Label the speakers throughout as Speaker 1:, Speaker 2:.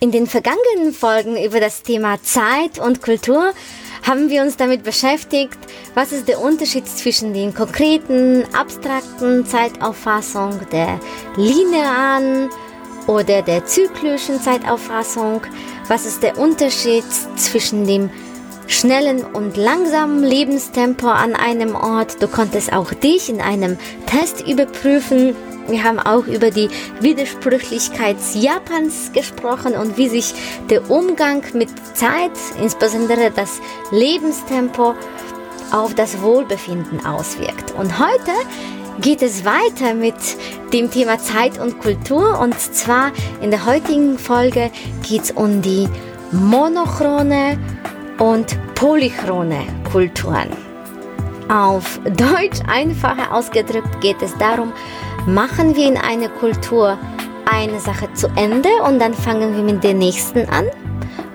Speaker 1: In den vergangenen Folgen über das Thema Zeit und Kultur haben wir uns damit beschäftigt, was ist der Unterschied zwischen den konkreten, abstrakten Zeitauffassung, der linearen oder der zyklischen Zeitauffassung, was ist der Unterschied zwischen dem schnellen und langsamen Lebenstempo an einem Ort. Du konntest auch dich in einem Test überprüfen. Wir haben auch über die Widersprüchlichkeit Japans gesprochen und wie sich der Umgang mit Zeit, insbesondere das Lebenstempo, auf das Wohlbefinden auswirkt. Und heute geht es weiter mit dem Thema Zeit und Kultur. Und zwar in der heutigen Folge geht es um die monochrone und polychrone Kulturen. Auf Deutsch einfacher ausgedrückt geht es darum, machen wir in einer Kultur eine Sache zu Ende und dann fangen wir mit der nächsten an?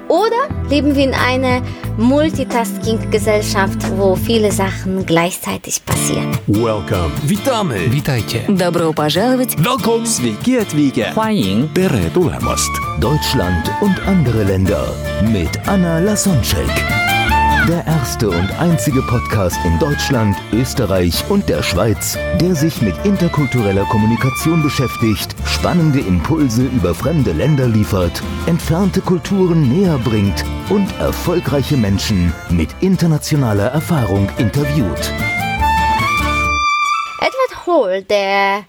Speaker 1: Oder leben wir in einer Multitasking-Gesellschaft, wo viele Sachen gleichzeitig passieren?
Speaker 2: Welcome. Witamy.
Speaker 3: Witajcie.
Speaker 4: Добро пожаловать!
Speaker 2: Welcome. Sveiki atvykę.
Speaker 4: 欢迎
Speaker 2: Tere tulemast.
Speaker 5: Deutschland und andere Länder mit Anna Lasonczek. Der erste und einzige Podcast in Deutschland, Österreich und der Schweiz, der sich mit interkultureller Kommunikation beschäftigt, spannende Impulse über fremde Länder liefert, entfernte Kulturen näher bringt und erfolgreiche Menschen mit internationaler Erfahrung interviewt.
Speaker 1: Edward Hall, der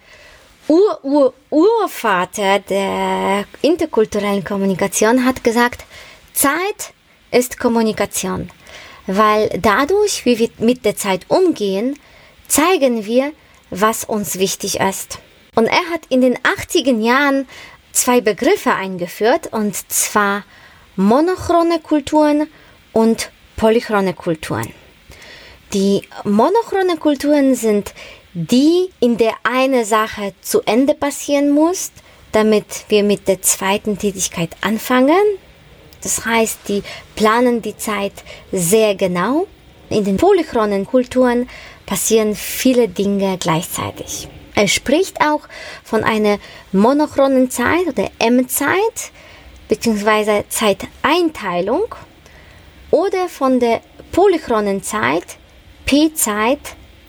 Speaker 1: Ur-Ur-Urvater der interkulturellen Kommunikation, hat gesagt, Zeit ist Kommunikation, weil dadurch, wie wir mit der Zeit umgehen, zeigen wir, was uns wichtig ist. Und er hat in den 80er Jahren zwei Begriffe eingeführt, und zwar monochrone Kulturen und polychrone Kulturen. Die monochrone Kulturen sind die, in der eine Sache zu Ende passieren muss, damit wir mit der zweiten Tätigkeit anfangen. Das heißt, die planen die Zeit sehr genau. In den polychronen Kulturen passieren viele Dinge gleichzeitig. Er spricht auch von einer monochronen Zeit oder M-Zeit bzw. Zeiteinteilung oder von der polychronen Zeit, P-Zeit,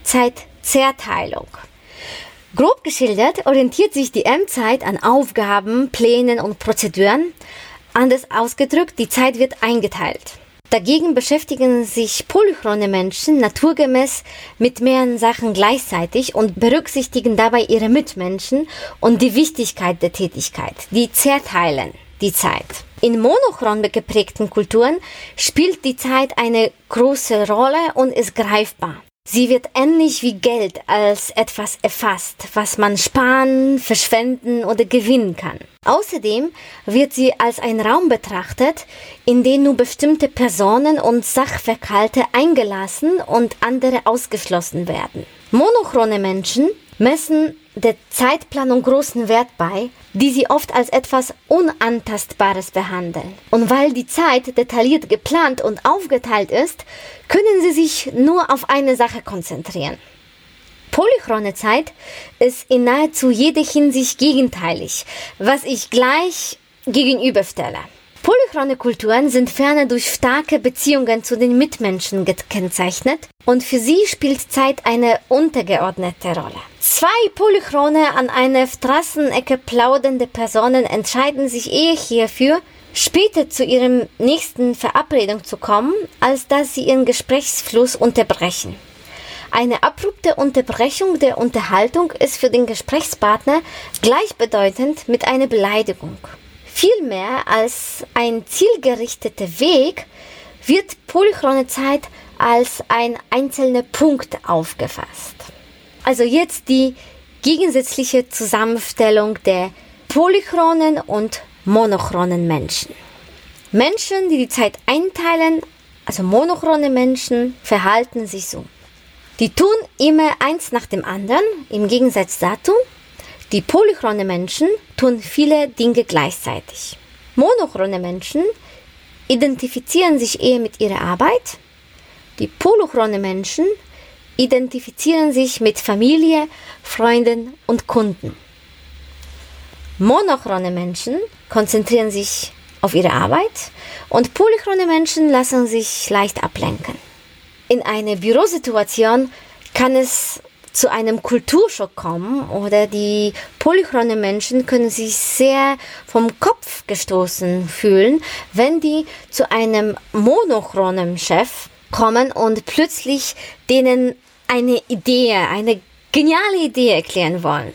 Speaker 1: Zeitzerteilung. Grob geschildert orientiert sich die M-Zeit an Aufgaben, Plänen und Prozeduren. Anders ausgedrückt, die Zeit wird eingeteilt. Dagegen beschäftigen sich polychrone Menschen naturgemäß mit mehreren Sachen gleichzeitig und berücksichtigen dabei ihre Mitmenschen und die Wichtigkeit der Tätigkeit. Die zerteilen die Zeit. In monochron geprägten Kulturen spielt die Zeit eine große Rolle und ist greifbar. Sie wird ähnlich wie Geld als etwas erfasst, was man sparen, verschwenden oder gewinnen kann. Außerdem wird sie als ein Raum betrachtet, in den nur bestimmte Personen und Sachverhalte eingelassen und andere ausgeschlossen werden. Monochrone Menschen messen der Zeitplanung großen Wert bei, die sie oft als etwas Unantastbares behandeln. Und weil die Zeit detailliert geplant und aufgeteilt ist, können sie sich nur auf eine Sache konzentrieren. Polychrone Zeit ist in nahezu jeder Hinsicht gegenteilig, was ich gleich gegenüberstelle. Polychrone Kulturen sind ferner durch starke Beziehungen zu den Mitmenschen gekennzeichnet und für sie spielt Zeit eine untergeordnete Rolle. Zwei Polychrone an einer Straßenecke plaudernde Personen entscheiden sich eher hierfür, später zu ihrem nächsten Verabredung zu kommen, als dass sie ihren Gesprächsfluss unterbrechen. Eine abrupte Unterbrechung der Unterhaltung ist für den Gesprächspartner gleichbedeutend mit einer Beleidigung. Vielmehr als ein zielgerichteter Weg wird polychrone Zeit als ein einzelner Punkt aufgefasst. Also jetzt die gegensätzliche Zusammenstellung der polychronen und monochronen Menschen. Menschen, die die Zeit einteilen, also monochrone Menschen, verhalten sich so. Die tun immer eins nach dem anderen, im Gegensatz dazu, die polychrone Menschen tun viele Dinge gleichzeitig. Monochrone Menschen identifizieren sich eher mit ihrer Arbeit. Die polychrone Menschen identifizieren sich mit Familie, Freunden und Kunden. Monochrone Menschen konzentrieren sich auf ihre Arbeit und polychrone Menschen lassen sich leicht ablenken. In einer Bürosituation kann es zu einem Kulturschock kommen oder die polychrone Menschen können sich sehr vom Kopf gestoßen fühlen, wenn die zu einem monochronen Chef kommen und plötzlich denen eine Idee, eine geniale Idee erklären wollen.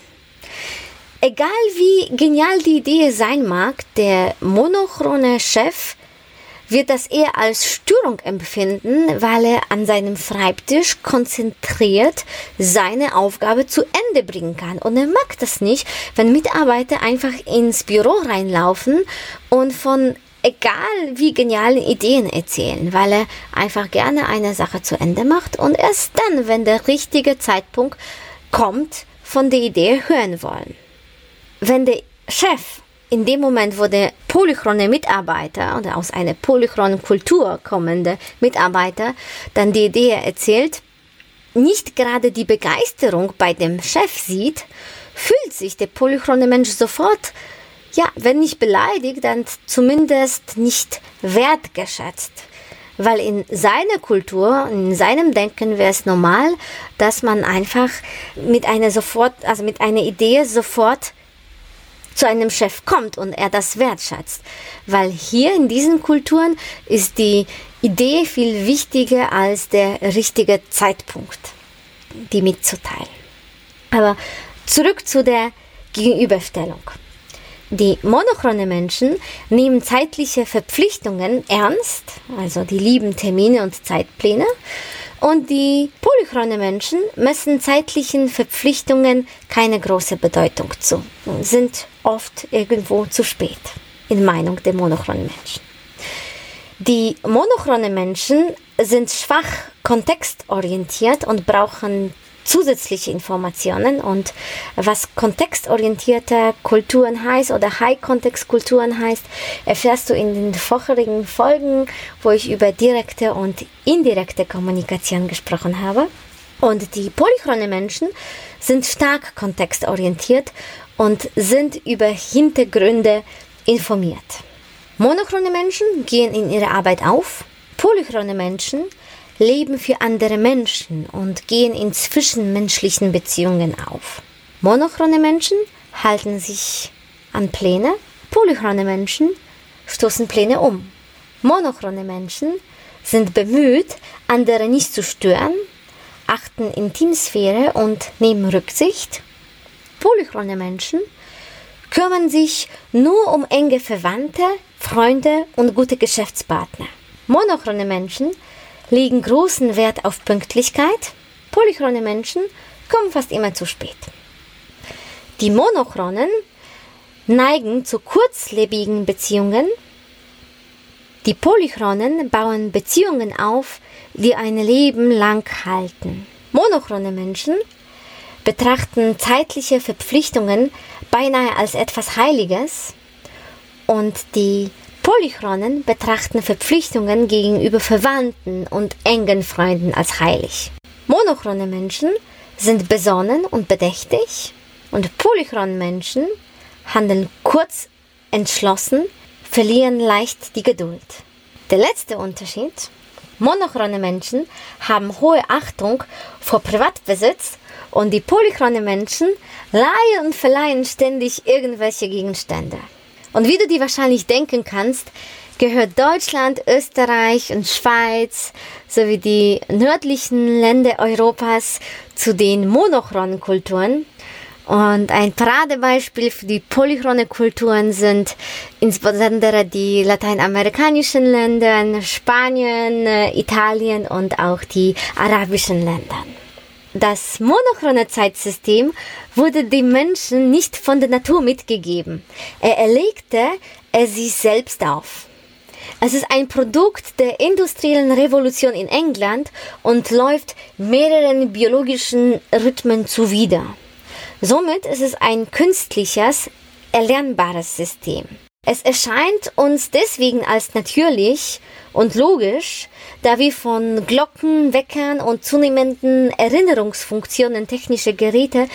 Speaker 1: Egal wie genial die Idee sein mag, der monochrone Chef wird das eher als Störung empfinden, weil er an seinem Schreibtisch konzentriert seine Aufgabe zu Ende bringen kann. Und er mag das nicht, wenn Mitarbeiter einfach ins Büro reinlaufen und von egal wie genialen Ideen erzählen, weil er einfach gerne eine Sache zu Ende macht und erst dann, wenn der richtige Zeitpunkt kommt, von der Idee hören wollen. Wenn der Chef in dem Moment, wo der polychrone Mitarbeiter oder aus einer polychronen Kultur kommende Mitarbeiter dann die Idee erzählt, nicht gerade die Begeisterung bei dem Chef sieht, fühlt sich der polychrone Mensch sofort, ja, wenn nicht beleidigt, dann zumindest nicht wertgeschätzt. Weil in seiner Kultur, in seinem Denken wäre es normal, dass man einfach mit einer sofort, also mit einer Idee sofort zu einem Chef kommt und er das wertschätzt. Weil hier in diesen Kulturen ist die Idee viel wichtiger als der richtige Zeitpunkt, die mitzuteilen. Aber zurück zu der Gegenüberstellung. Die monochrone Menschen nehmen zeitliche Verpflichtungen ernst, also die lieben Termine und Zeitpläne, und die polychrone Menschen messen zeitlichen Verpflichtungen keine große Bedeutung zu sind oft irgendwo zu spät, in Meinung der monochronen Menschen. Die monochronen Menschen sind schwach kontextorientiert und brauchen zusätzliche Informationen und was kontextorientierte Kulturen heißt oder High-Kontext-Kulturen heißt, erfährst du in den vorherigen Folgen, wo ich über direkte und indirekte Kommunikation gesprochen habe. Und die polychrone Menschen sind stark kontextorientiert und sind über Hintergründe informiert. Monochrone Menschen gehen in ihre Arbeit auf, polychrone Menschen leben für andere Menschen und gehen in zwischenmenschlichen Beziehungen auf. Monochrone Menschen halten sich an Pläne, polychrone Menschen stoßen Pläne um. Monochrone Menschen sind bemüht, andere nicht zu stören, achten Intimsphäre und nehmen Rücksicht. Polychrone Menschen kümmern sich nur um enge Verwandte, Freunde und gute Geschäftspartner. Monochrone Menschen legen großen Wert auf Pünktlichkeit. Polychrone Menschen kommen fast immer zu spät. Die Monochronen neigen zu kurzlebigen Beziehungen. Die Polychronen bauen Beziehungen auf, die ein Leben lang halten. Monochrone Menschen betrachten zeitliche Verpflichtungen beinahe als etwas Heiliges und die Polychronen betrachten Verpflichtungen gegenüber Verwandten und engen Freunden als heilig. Monochrone Menschen sind besonnen und bedächtig und polychrone Menschen handeln kurz, entschlossen, verlieren leicht die Geduld. Der letzte Unterschied. Monochrone Menschen haben hohe Achtung vor Privatbesitz und die polychrone Menschen leihen und verleihen ständig irgendwelche Gegenstände. Und wie du dir wahrscheinlich denken kannst, gehört Deutschland, Österreich und Schweiz sowie die nördlichen Länder Europas zu den monochronen Kulturen. Und ein Paradebeispiel für die polychrone Kulturen sind insbesondere die lateinamerikanischen Länder, Spanien, Italien und auch die arabischen Länder. Das monochrone Zeitsystem wurde dem Menschen nicht von der Natur mitgegeben. Er erlegte es sich selbst auf. Es ist ein Produkt der industriellen Revolution in England und läuft mehreren biologischen Rhythmen zuwider. Somit ist es ein künstliches, erlernbares System. Es erscheint uns deswegen als natürlich und logisch, da wir von Glocken, Weckern und zunehmenden Erinnerungsfunktionen technischer Geräte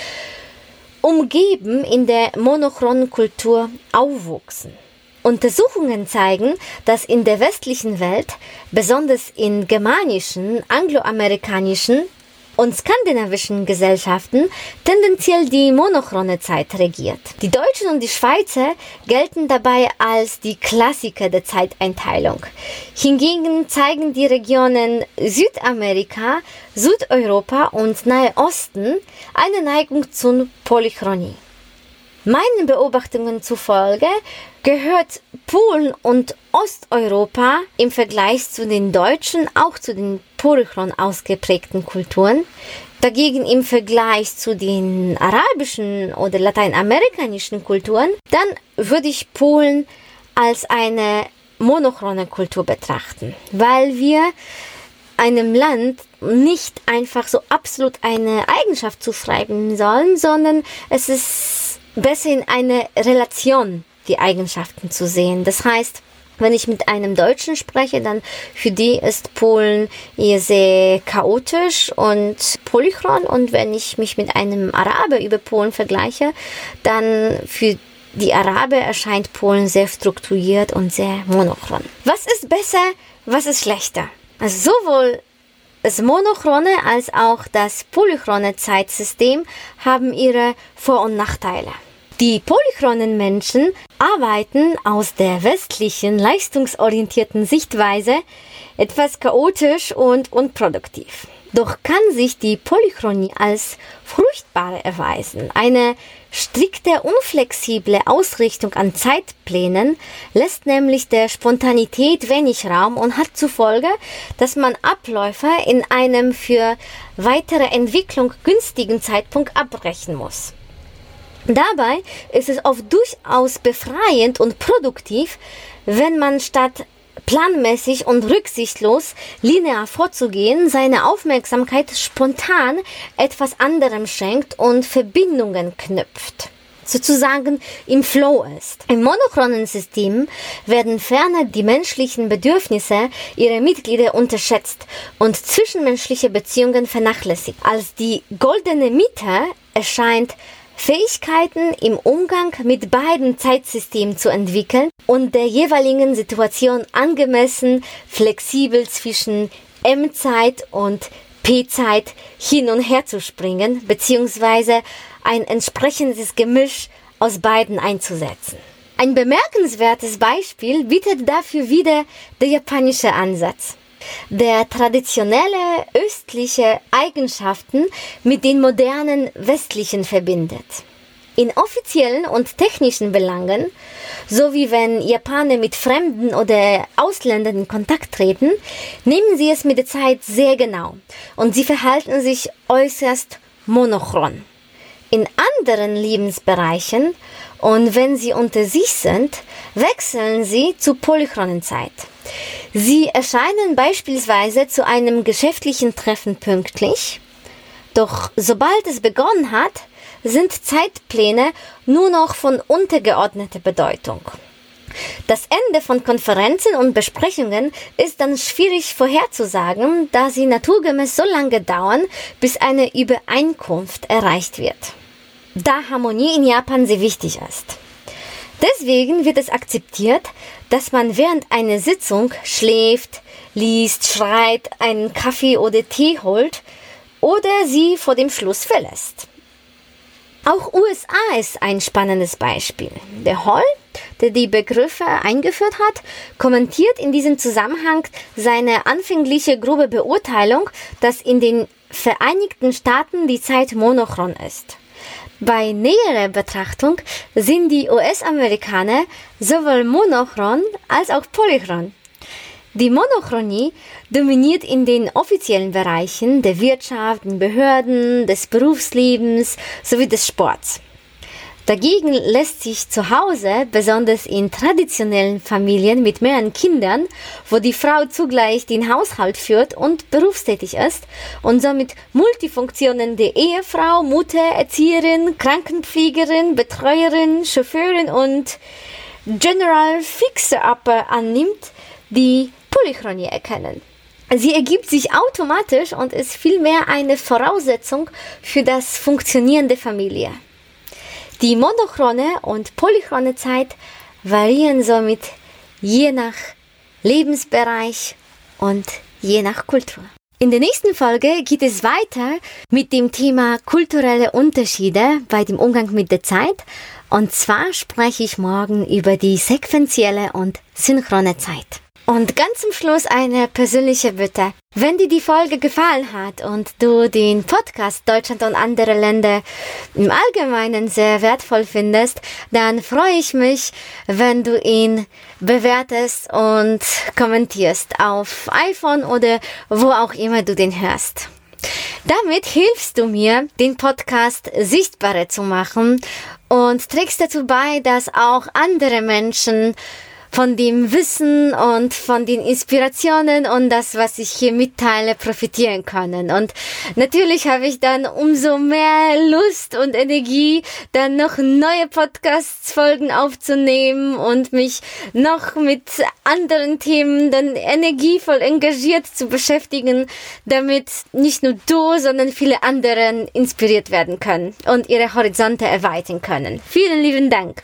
Speaker 1: umgeben in der monochronen Kultur aufwuchsen. Untersuchungen zeigen, dass in der westlichen Welt, besonders in germanischen, angloamerikanischen und skandinavischen Gesellschaften tendenziell die monochrone Zeit regiert. Die Deutschen und die Schweizer gelten dabei als die Klassiker der Zeiteinteilung. Hingegen zeigen die Regionen Südamerika, Südeuropa und Nahe Osten eine Neigung zur Polychronie. Meinen Beobachtungen zufolge gehört Polen und Osteuropa im Vergleich zu den Deutschen auch zu den polychron ausgeprägten Kulturen. Dagegen im Vergleich zu den arabischen oder lateinamerikanischen Kulturen, dann würde ich Polen als eine monochrone Kultur betrachten, weil wir einem Land nicht einfach so absolut eine Eigenschaft zuschreiben sollen, sondern es ist besser in eine Relation die Eigenschaften zu sehen. Das heißt, wenn ich mit einem Deutschen spreche, dann für die ist Polen eher sehr chaotisch und polychron. Und wenn ich mich mit einem Araber über Polen vergleiche, dann für die Araber erscheint Polen sehr strukturiert und sehr monochron. Was ist besser, was ist schlechter? Also sowohl das monochrone als auch das polychrone Zeitsystem haben ihre Vor- und Nachteile. Die polychronen Menschen arbeiten aus der westlichen leistungsorientierten Sichtweise etwas chaotisch und unproduktiv. Doch kann sich die Polychronie als fruchtbar erweisen. Eine strikte, unflexible Ausrichtung an Zeitplänen lässt nämlich der Spontanität wenig Raum und hat zufolge, dass man Abläufe in einem für weitere Entwicklung günstigen Zeitpunkt abbrechen muss. Dabei ist es oft durchaus befreiend und produktiv, wenn man statt planmäßig und rücksichtslos linear vorzugehen, seine Aufmerksamkeit spontan etwas anderem schenkt und Verbindungen knüpft sozusagen im Flow ist. Im monochronen System werden ferner die menschlichen Bedürfnisse ihrer Mitglieder unterschätzt und zwischenmenschliche Beziehungen vernachlässigt. Als die goldene Mitte erscheint Fähigkeiten im Umgang mit beiden Zeitsystemen zu entwickeln und der jeweiligen Situation angemessen flexibel zwischen M-Zeit und P-Zeit hin und her zu springen, beziehungsweise ein entsprechendes Gemisch aus beiden einzusetzen. Ein bemerkenswertes Beispiel bietet dafür wieder der japanische Ansatz der traditionelle östliche Eigenschaften mit den modernen westlichen verbindet. In offiziellen und technischen Belangen, sowie wenn Japaner mit Fremden oder Ausländern in Kontakt treten, nehmen sie es mit der Zeit sehr genau und sie verhalten sich äußerst monochron. In anderen Lebensbereichen und wenn sie unter sich sind, wechseln sie zur polychronen Zeit. Sie erscheinen beispielsweise zu einem geschäftlichen Treffen pünktlich, doch sobald es begonnen hat, sind Zeitpläne nur noch von untergeordneter Bedeutung. Das Ende von Konferenzen und Besprechungen ist dann schwierig vorherzusagen, da sie naturgemäß so lange dauern, bis eine Übereinkunft erreicht wird. Da Harmonie in Japan sehr wichtig ist. Deswegen wird es akzeptiert, dass man während einer Sitzung schläft, liest, schreit, einen Kaffee oder Tee holt oder sie vor dem Schluss verlässt. Auch USA ist ein spannendes Beispiel. Der Hall, der die Begriffe eingeführt hat, kommentiert in diesem Zusammenhang seine anfängliche grobe Beurteilung, dass in den Vereinigten Staaten die Zeit monochron ist. Bei näherer Betrachtung sind die US-Amerikaner sowohl monochron als auch polychron. Die Monochronie dominiert in den offiziellen Bereichen der Wirtschaft, den Behörden, des Berufslebens sowie des Sports. Dagegen lässt sich zu Hause, besonders in traditionellen Familien mit mehreren Kindern, wo die Frau zugleich den Haushalt führt und berufstätig ist und somit Multifunktionen der Ehefrau, Mutter, Erzieherin, Krankenpflegerin, Betreuerin, Chauffeurin und General Fixer-Upper annimmt, die Polychronie erkennen. Sie ergibt sich automatisch und ist vielmehr eine Voraussetzung für das Funktionieren der Familie. Die monochrone und polychrone Zeit variieren somit je nach Lebensbereich und je nach Kultur. In der nächsten Folge geht es weiter mit dem Thema kulturelle Unterschiede bei dem Umgang mit der Zeit. Und zwar spreche ich morgen über die sequentielle und synchrone Zeit. Und ganz zum Schluss eine persönliche Bitte. Wenn dir die Folge gefallen hat und du den Podcast Deutschland und andere Länder im Allgemeinen sehr wertvoll findest, dann freue ich mich, wenn du ihn bewertest und kommentierst auf iPhone oder wo auch immer du den hörst. Damit hilfst du mir, den Podcast sichtbarer zu machen und trägst dazu bei, dass auch andere Menschen von dem Wissen und von den Inspirationen und das, was ich hier mitteile, profitieren können. Und natürlich habe ich dann umso mehr Lust und Energie, dann noch neue Podcast-Folgen aufzunehmen und mich noch mit anderen Themen dann energievoll engagiert zu beschäftigen, damit nicht nur du, sondern viele anderen inspiriert werden können und ihre Horizonte erweitern können. Vielen lieben Dank.